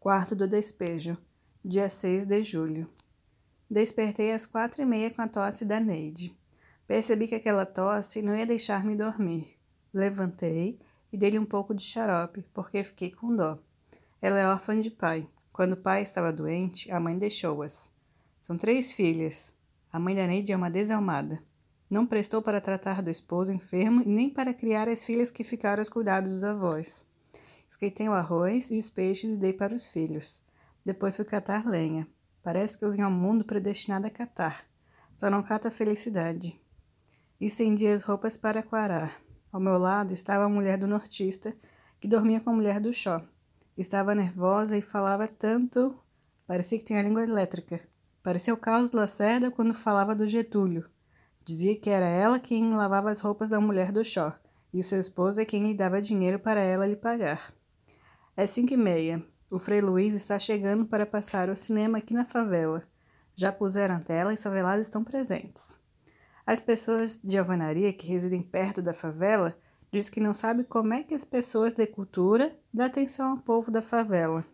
Quarto do despejo, dia 6 de julho. Despertei às quatro e meia com a tosse da Neide. Percebi que aquela tosse não ia deixar-me dormir. Levantei e dei-lhe um pouco de xarope, porque fiquei com dó. Ela é órfã de pai. Quando o pai estava doente, a mãe deixou-as. São três filhas. A mãe da Neide é uma desalmada. Não prestou para tratar do esposo enfermo e nem para criar as filhas que ficaram aos cuidados dos avós. Esquentei o arroz e os peixes e dei para os filhos. Depois fui catar lenha. Parece que eu vim ao mundo predestinado a catar. Só não cato a felicidade. Estendi as roupas para quarar. Ao meu lado estava a mulher do nortista, que dormia com a mulher do chó. Estava nervosa e falava tanto. Parecia que tinha a língua elétrica. Parecia o Carlos Lacerda quando falava do Getúlio. Dizia que era ela quem lavava as roupas da mulher do chó, e o seu esposo é quem lhe dava dinheiro para ela lhe pagar. É cinco e meia. O Frei Luiz está chegando para passar o cinema aqui na favela. Já puseram a tela e os favelados estão presentes. As pessoas de alvenaria que residem perto da favela dizem que não sabem como é que as pessoas de cultura dão atenção ao povo da favela.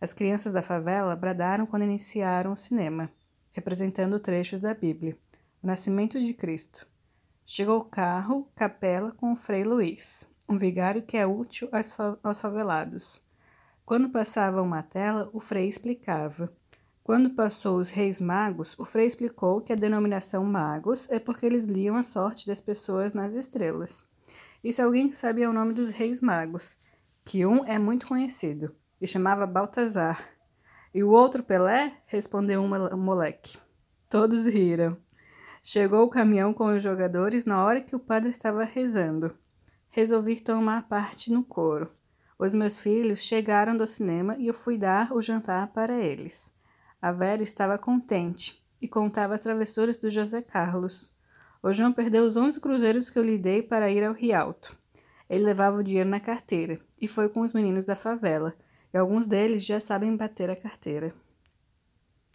As crianças da favela bradaram quando iniciaram o cinema, representando trechos da Bíblia, o nascimento de Cristo. Chegou o carro, capela com o Frei Luiz um vigário que é útil aos favelados. Quando passava uma tela, o frei explicava. Quando passou os reis magos, o frei explicou que a denominação magos é porque eles liam a sorte das pessoas nas estrelas. Se alguém sabe o nome dos reis magos, que um é muito conhecido, e chamava Baltazar, e o outro Pelé, respondeu um moleque. Todos riram. Chegou o caminhão com os jogadores na hora que o padre estava rezando resolvi tomar parte no coro. Os meus filhos chegaram do cinema e eu fui dar o jantar para eles. A Vera estava contente e contava as travessuras do José Carlos. O João perdeu os onze cruzeiros que eu lhe dei para ir ao Rialto. Ele levava o dinheiro na carteira e foi com os meninos da favela, e alguns deles já sabem bater a carteira.